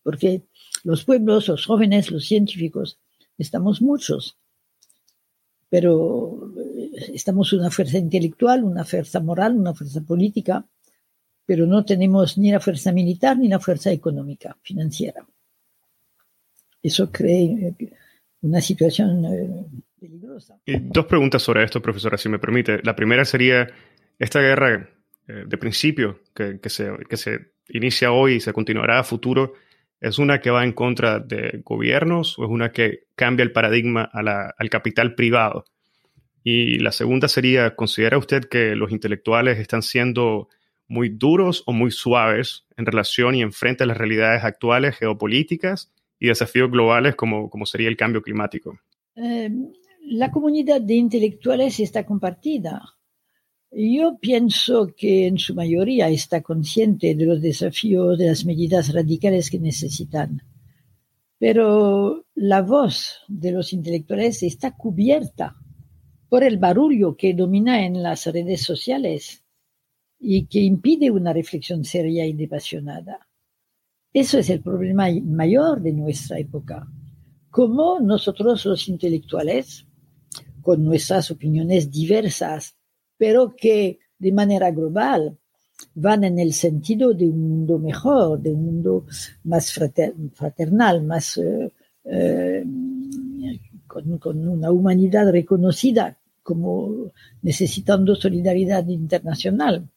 B: porque los pueblos, los jóvenes, los científicos, estamos muchos, pero eh, estamos una fuerza intelectual, una fuerza moral, una fuerza política, pero no tenemos ni la fuerza militar ni la fuerza económica, financiera. Eso crea una situación eh, peligrosa.
A: Y dos preguntas sobre esto, profesora, si me permite. La primera sería, esta guerra eh, de principio que, se, que se inicia hoy y se continuará a futuro, ¿es una que va en contra de gobiernos o es una que cambia el paradigma al capital privado? Y la segunda sería, ¿considera usted que los intelectuales están siendo muy duros o muy suaves en relación y en frente a las realidades actuales geopolíticas y desafíos globales como, como sería el cambio climático?
B: Eh, la comunidad de intelectuales está compartida. Yo pienso que en su mayoría está consciente de los desafíos, de las medidas radicales que necesitan. Pero la voz de los intelectuales está cubierta por el barullo que domina en las redes sociales y que impide una reflexión seria y apasionada. Eso es el problema mayor de nuestra época. Cómo nosotros los intelectuales, con nuestras opiniones diversas, pero que de manera global van en el sentido de un mundo mejor, de un mundo más fraternal, más eh, eh, con, una humanidad reconocida como necesitando solidaridad internacional.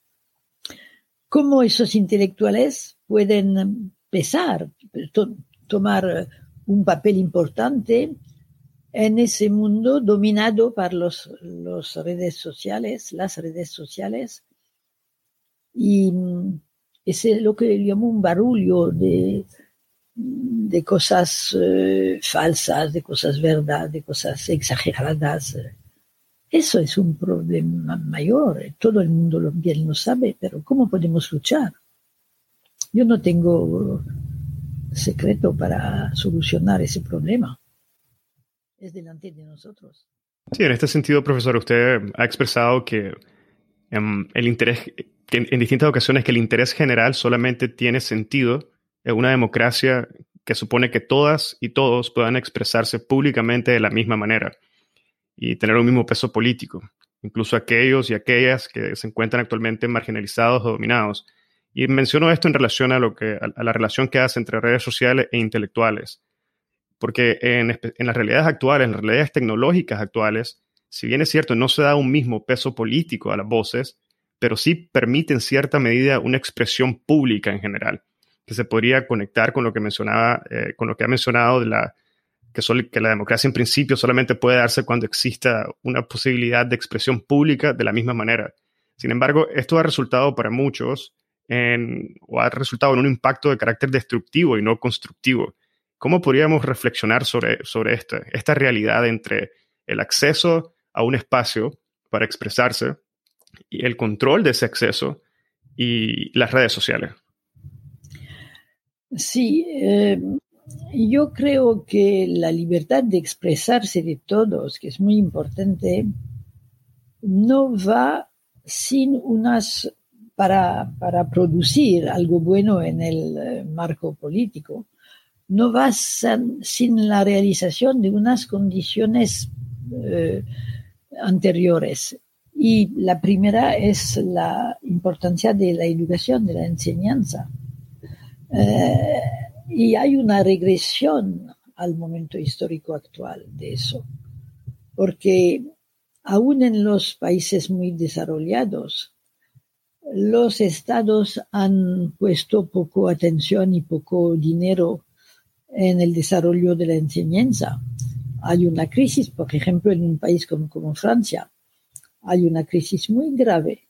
B: ¿Cómo esos intelectuales pueden pesar, tomar un papel importante en ese mundo dominado por los, redes sociales, las redes sociales, y es lo que llamo un barullo de, de cosas eh, falsas, de cosas verdad, de cosas exageradas. Eso es un problema mayor, todo el mundo lo, bien lo sabe, pero ¿cómo podemos luchar? Yo no tengo secreto para solucionar ese problema. Es delante de nosotros.
A: Sí, en este sentido, profesor, usted ha expresado que em, el interés, en distintas ocasiones, que el interés general solamente tiene sentido en una democracia que supone que todas y todos puedan expresarse públicamente de la misma manera y tener un mismo peso político, incluso aquellos y aquellas que se encuentran actualmente marginalizados o dominados. Y menciono esto en relación a, lo que, a, la relación que hace entre redes sociales e intelectuales. Porque en, las realidades actuales, en las realidades tecnológicas actuales, si bien es cierto, no se da un mismo peso político a las voces, pero sí permite en cierta medida una expresión pública en general, que se podría conectar con lo que mencionaba, eh, con lo que ha mencionado de la, que, que la democracia en principio solamente puede darse cuando exista una posibilidad de expresión pública de la misma manera. Sin embargo, esto ha resultado para muchos en, o ha resultado en un impacto de carácter destructivo y no constructivo. ¿Cómo podríamos reflexionar sobre, sobre esta, esta realidad entre el acceso a un espacio para expresarse y el control de ese acceso y las redes sociales?
B: Sí, eh, yo creo que la libertad de expresarse de todos, que es muy importante, no va sin unas para, para producir algo bueno en el eh, marco político, no va sin la realización de unas condiciones eh, anteriores. Y la primera es la importancia de la educación, de la enseñanza. Eh, y hay una regresión al momento histórico actual de eso, porque aún en los países muy desarrollados, los estados han puesto poco atención y poco dinero en el desarrollo de la enseñanza. Hay una crisis, por ejemplo, en un país como, Francia, hay una crisis muy grave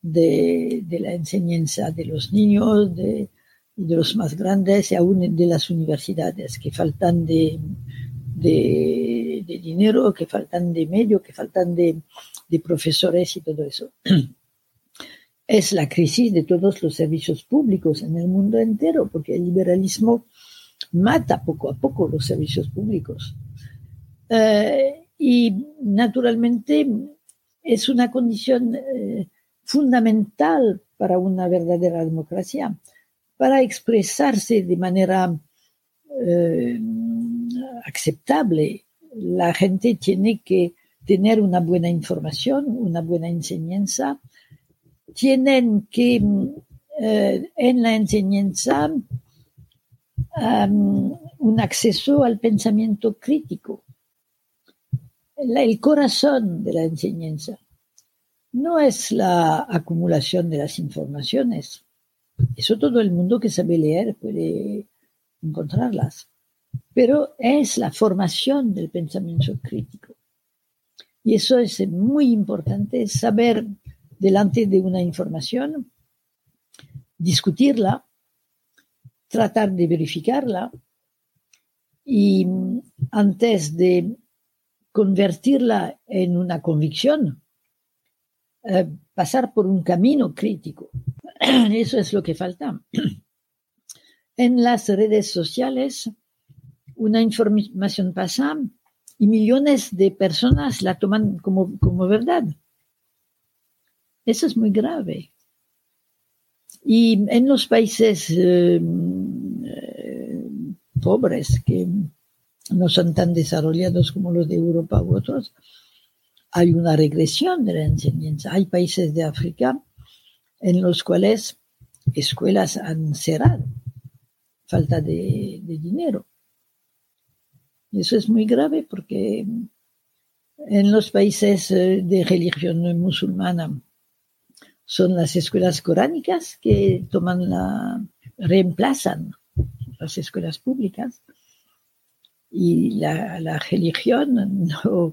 B: de, la enseñanza de los niños, de, de los más grandes y aún de las universidades, que faltan de, de, dinero, que faltan de medio, que faltan de, de profesores y todo eso. es la crisis de todos los servicios públicos en el mundo entero, porque el liberalismo mata poco a poco los servicios públicos. Eh, y naturalmente es una condición eh, fundamental para una verdadera democracia, para expresarse de manera eh, aceptable. La gente tiene que tener una buena información, una buena enseñanza, tienen que en la enseñanza un acceso al pensamiento crítico. el corazón de la enseñanza no es la acumulación de las informaciones. Eso todo el mundo que sabe leer puede encontrarlas. Pero es la formación del pensamiento crítico. Y eso es muy importante, saber delante de una información, discutirla, tratar de verificarla y antes de convertirla en una convicción, eh, pasar por un camino crítico. Eso es lo que falta. En las redes sociales, una información pasa y millones de personas la toman como, como verdad. Eso es muy grave. Y en los países eh, eh, pobres, que no son tan desarrollados como los de Europa u otros, hay una regresión de la enseñanza. Hay países de África en los cuales escuelas han cerrado, falta de, dinero. Y eso es muy grave porque en los países eh, de religión musulmana son las escuelas coránicas que toman la, reemplazan las escuelas públicas y la, religión no,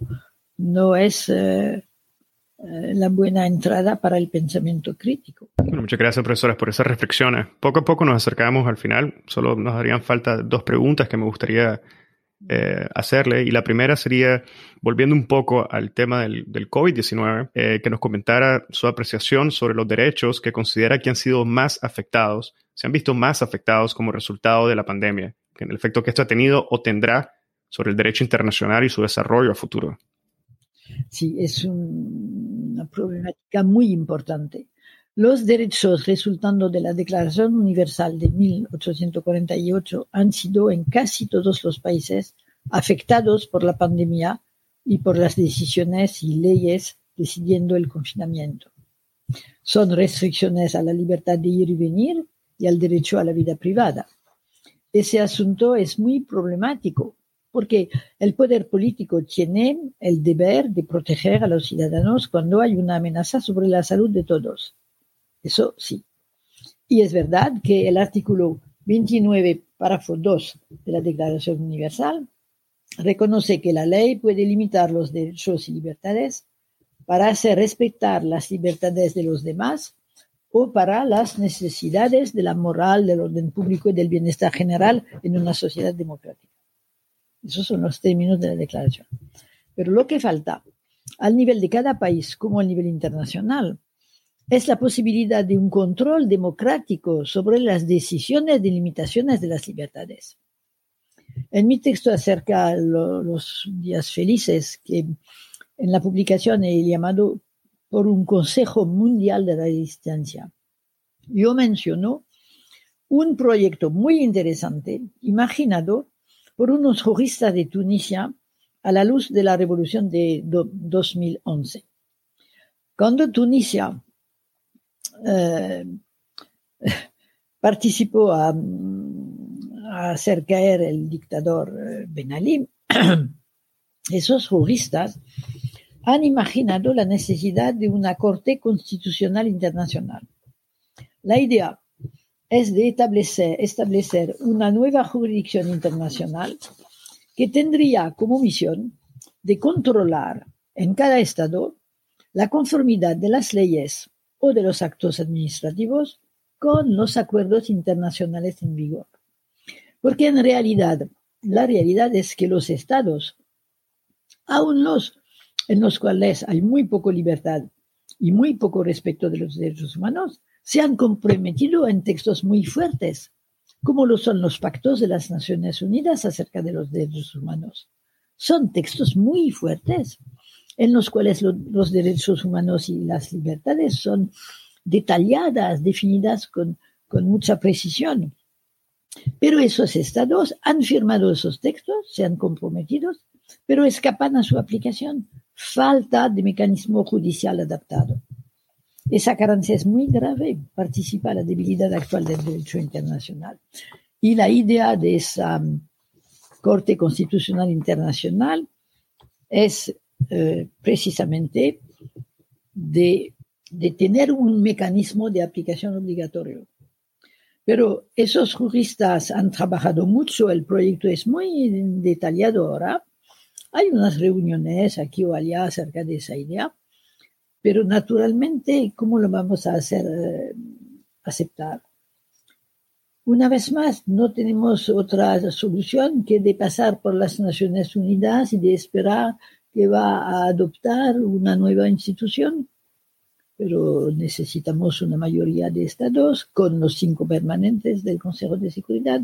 B: no es, eh, eh, la buena entrada para el pensamiento crítico.
A: muchas gracias, profesoras, por esas reflexiones. Poco a poco nos acercamos al final. Solo nos darían falta dos preguntas que me gustaría eh, hacerle. Y la primera sería, volviendo un poco al tema del, del COVID-19, eh, que nos comentara su apreciación sobre los derechos que considera que han sido más afectados, se han visto más afectados como resultado de la pandemia, que en el efecto que esto ha tenido o tendrá sobre el derecho internacional y su desarrollo a futuro.
B: Sí, es una problemática muy importante. Los derechos resultando de la Declaración Universal de 1848 han sido en casi todos los países afectados por la pandemia y por las decisiones y leyes decidiendo el confinamiento. Son restricciones a la libertad de ir y venir y al derecho a la vida privada. Ese asunto es muy problemático porque el poder político tiene el deber de proteger a los ciudadanos cuando hay una amenaza sobre la salud de todos. Eso sí. Y es verdad que el artículo 29, párrafo 2 de la Declaración Universal reconoce que la ley puede limitar los derechos y libertades para hacer respetar las libertades de los demás o para las necesidades de la moral, del orden público y del bienestar general en una sociedad democrática. Esos son los términos de la declaración. Pero lo que falta al nivel de cada país como a nivel internacional es la posibilidad de un control democrático sobre las decisiones de limitaciones de las libertades. En mi texto acerca de los días felices, que en la publicación he llamado por un Consejo Mundial de la Resistencia, yo menciono un proyecto muy interesante imaginado por unos juristas de Tunisia a la luz de la revolución de 2011. Cuando Tunisia participó a, hacer caer el dictador eh, Ben Ali, esos juristas han imaginado la necesidad de una Corte Constitucional Internacional. La idea es de establecer, establecer una nueva jurisdicción internacional que tendría como misión de controlar en cada Estado la conformidad de las leyes o de los actos administrativos con los acuerdos internacionales en vigor. Porque en realidad, la realidad es que los estados, aun los en los cuales hay muy poca libertad y muy poco respeto de los derechos humanos, se han comprometido en textos muy fuertes, como lo son los pactos de las Naciones Unidas acerca de los derechos humanos. Son textos muy fuertes en los cuales los derechos humanos y las libertades son detalladas, definidas con, con mucha precisión. Pero esos estados han firmado esos textos, se han comprometido, pero escapan a su aplicación. Falta de mecanismo judicial adaptado. Esa carencia es muy grave, participa la debilidad actual del derecho internacional. Y la idea de esa um, Corte Constitucional Internacional es eh, precisamente de, tener un mecanismo de aplicación obligatorio. Pero esos juristas han trabajado mucho, el proyecto es muy detallado ahora. Hay unas reuniones aquí o allá acerca de esa idea, pero naturalmente, ¿cómo lo vamos a hacer eh, aceptar? Una vez más, no tenemos otra solución que de pasar por las Naciones Unidas y de esperar que va a adoptar una nueva institución. Pero necesitamos una mayoría de estados con los cinco permanentes del Consejo de Seguridad.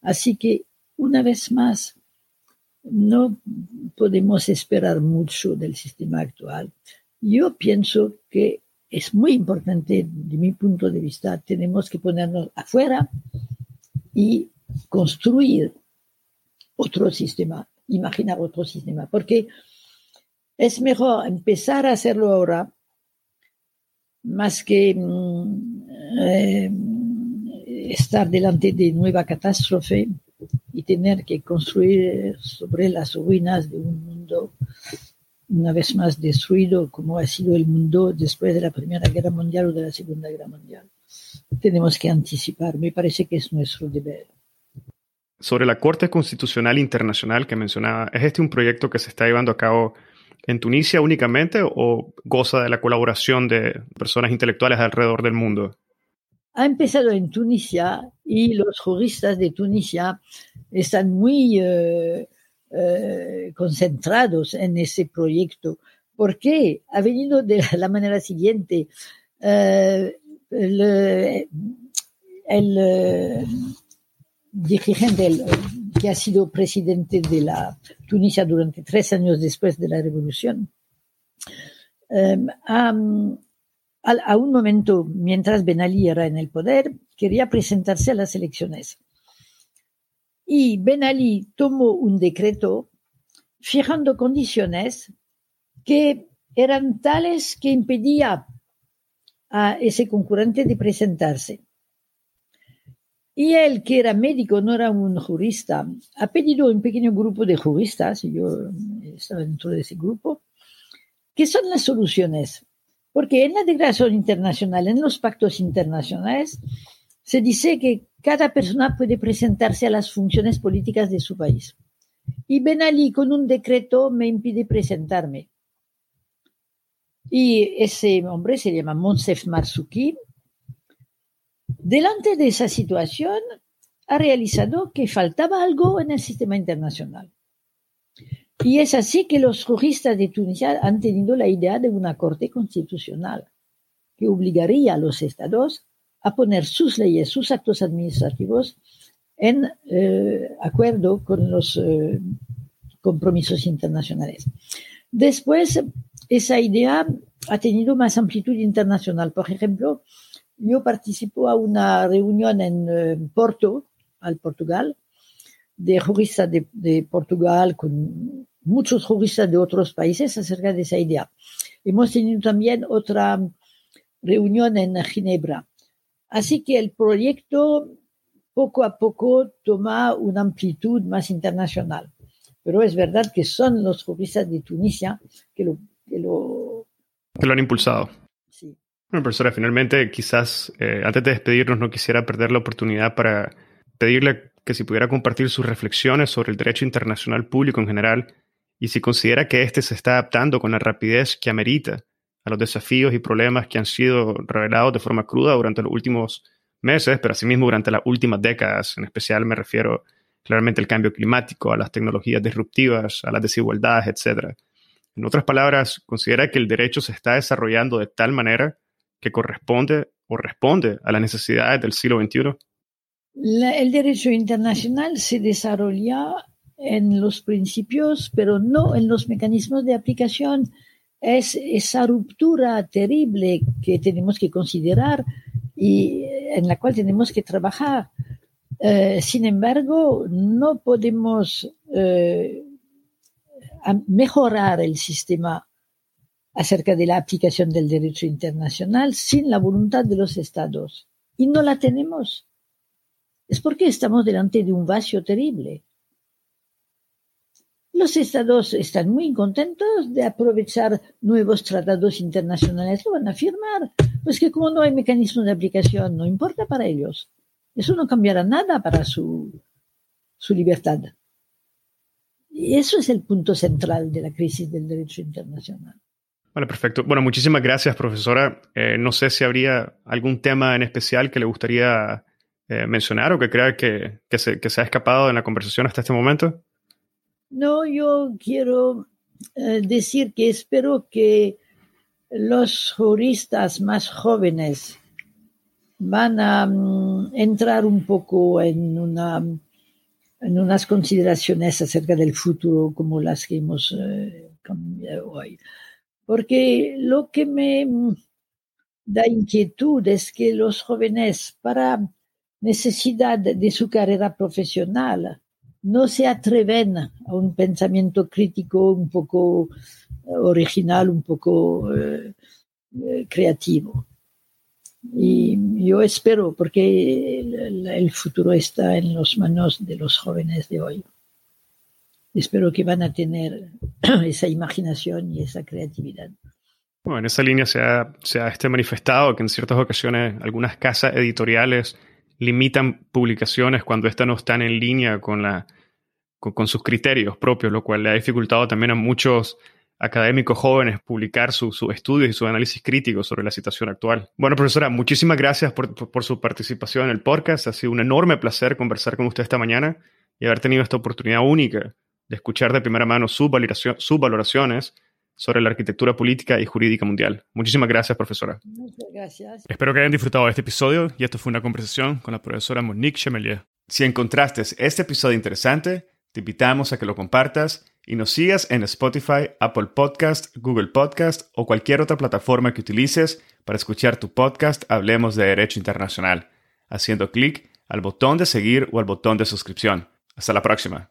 B: Así que, una vez más, no podemos esperar mucho del sistema actual. Yo pienso que es muy importante, de mi punto de vista, tenemos que ponernos afuera y construir otro sistema, imaginar otro sistema, porque es mejor empezar a hacerlo ahora más que mm, eh, estar delante de nueva catástrofe y tener que construir sobre las ruinas de un mundo una vez más destruido como ha sido el mundo después de la Primera Guerra Mundial o de la Segunda Guerra Mundial. Tenemos que anticipar, me parece que es nuestro deber.
A: Sobre la Corte Constitucional Internacional que mencionaba, ¿es este un proyecto que se está llevando a cabo en Tunisia únicamente o goza de la colaboración de personas intelectuales alrededor del mundo?
B: Ha empezado en Tunisia y los juristas de Tunisia están muy eh, eh, concentrados en ese proyecto porque ha venido de la manera siguiente. Eh, el, dirigente, que ha sido presidente de la Tunisia durante tres años después de la revolución, em, a, un momento, mientras Ben Ali era en el poder, quería presentarse a las elecciones. Y Ben Ali tomó un decreto fijando condiciones que eran tales que impedía a ese concurrente de presentarse. Y él, que era médico, no era un jurista, ha pedido un pequeño grupo de juristas, y yo estaba dentro de ese grupo, ¿qué son las soluciones? Porque en la declaración internacional, en los pactos internacionales, se dice que cada persona puede presentarse a las funciones políticas de su país. Y Ben Ali, con un decreto, me impide presentarme. Y ese hombre se llama Monsef Marsouki, Delante de esa situación, ha realizado que faltaba algo en el sistema internacional. Y es así que los juristas de Tunisia han tenido la idea de una corte constitucional que obligaría a los estados a poner sus leyes, sus actos administrativos en eh, acuerdo con los eh, compromisos internacionales. Después, esa idea ha tenido más amplitud internacional. Por ejemplo, yo participo a una reunión en eh, Porto, al Portugal, de juristas de, Portugal con muchos juristas de otros países acerca de esa idea. Hemos tenido también otra reunión en Ginebra. Así que el proyecto poco a poco toma una amplitud más internacional. Pero es verdad que son los juristas de Tunisia que lo, que lo,
A: que lo han impulsado. Bueno, profesora, finalmente quizás eh, antes de despedirnos no quisiera perder la oportunidad para pedirle que si pudiera compartir sus reflexiones sobre el derecho internacional público en general y si considera que éste se está adaptando con la rapidez que amerita a los desafíos y problemas que han sido revelados de forma cruda durante los últimos meses, pero asimismo durante las últimas décadas. En especial me refiero claramente al cambio climático, a las tecnologías disruptivas, a las desigualdades, etc. En otras palabras, considera que el derecho se está desarrollando de tal manera que corresponde o responde a las necesidades del siglo XXI?
B: el derecho internacional se desarrolla en los principios, pero no en los mecanismos de aplicación. Es esa ruptura terrible que tenemos que considerar y en la cual tenemos que trabajar. Eh, sin embargo, no podemos eh, mejorar el sistema acerca de la aplicación del derecho internacional sin la voluntad de los estados. Y no la tenemos. Es porque estamos delante de un vacío terrible. Los estados están muy contentos de aprovechar nuevos tratados internacionales. Lo van a firmar. Pues que como no hay mecanismo de aplicación, no importa para ellos. Eso no cambiará nada para su, su libertad. Y eso es el punto central de la crisis del derecho internacional.
A: Vale, perfecto. Bueno, muchísimas gracias, profesora. Eh, no sé si habría algún tema en especial que le gustaría eh, mencionar o que crea que, se, ha escapado en la conversación hasta este momento.
B: No, yo quiero eh, decir que espero que los juristas más jóvenes van a mm, entrar un poco en, una, en unas consideraciones acerca del futuro como las que hemos hoy porque lo que me da inquietud es que los jóvenes, para necesidad de su carrera profesional, no se atreven a un pensamiento crítico un poco eh, original, un poco eh, eh, creativo. Y yo espero, porque el futuro está en las manos de los jóvenes de hoy espero que van a tener esa imaginación y esa creatividad.
A: Bueno, en esa línea se ha, se ha este manifestado que en ciertas ocasiones algunas casas editoriales limitan publicaciones cuando éstas no están en línea con, la, con, sus criterios propios, lo cual le ha dificultado también a muchos académicos jóvenes publicar sus su estudios y su análisis crítico sobre la situación actual. Bueno, profesora, muchísimas gracias por, por, su participación en el podcast. Ha sido un enorme placer conversar con usted esta mañana y haber tenido esta oportunidad única de escuchar de primera mano sus, valoración, sus valoraciones sobre la arquitectura política y jurídica mundial. Muchísimas gracias, profesora.
B: Muchas gracias.
A: Espero que hayan disfrutado de este episodio y esto fue una conversación con la profesora Monique Chemelier. Si encontraste este episodio interesante, te invitamos a que lo compartas y nos sigas en Spotify, Apple Podcast, Google Podcast o cualquier otra plataforma que utilices para escuchar tu podcast Hablemos de Derecho Internacional, haciendo clic al botón de seguir o al botón de suscripción. Hasta la próxima.